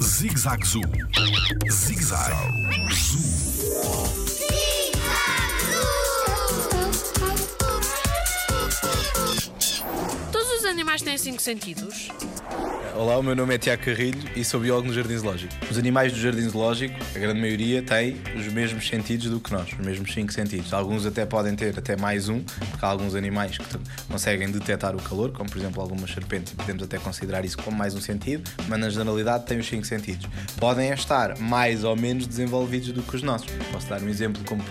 Zig Zag Zoo. Animais têm cinco sentidos? Olá, o meu nome é Tiago Carrilho e sou biólogo no Jardim Zoológico. Os animais do Jardim Zoológico, a grande maioria, têm os mesmos sentidos do que nós, os mesmos cinco sentidos. Alguns até podem ter até mais um, porque há alguns animais que conseguem detectar o calor, como por exemplo algumas serpentes, podemos até considerar isso como mais um sentido, mas na generalidade têm os cinco sentidos. Podem estar mais ou menos desenvolvidos do que os nossos. Posso dar um exemplo como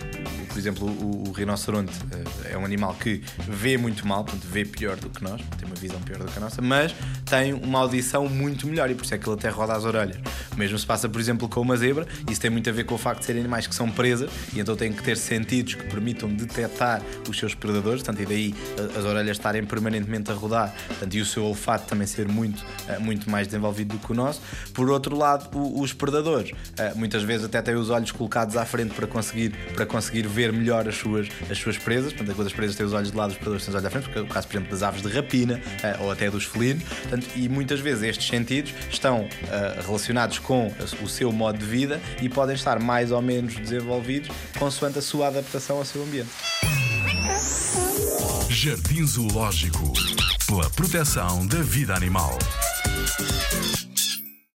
por exemplo, o, o, rinoceronte uh, é um animal que vê muito mal, portanto, vê pior do que nós, tem uma visão pior do que a nossa, mas tem uma audição muito melhor e por isso é que ele até roda as orelhas. O mesmo se passa, por exemplo, com uma zebra, isso tem muito a ver com o facto de serem animais que são presas e então têm que ter sentidos que permitam detectar os seus predadores, portanto, e daí as orelhas estarem permanentemente a rodar portanto, e o seu olfato também ser muito, uh, muito mais desenvolvido do que o nosso. Por outro lado, os predadores, uh, muitas vezes até têm os olhos colocados à frente para conseguir, para conseguir ver melhor as suas, as suas presas, portanto, quando as presas têm os olhos de lado, os predadores têm os olhos à frente, porque é o caso, por exemplo, das aves de rapina ou até dos felinos, portanto, e muitas vezes estes sentidos estão relacionados com o seu modo de vida e podem estar mais ou menos desenvolvidos consoante a sua adaptação ao seu ambiente. Jardim Zoológico pela proteção da vida animal.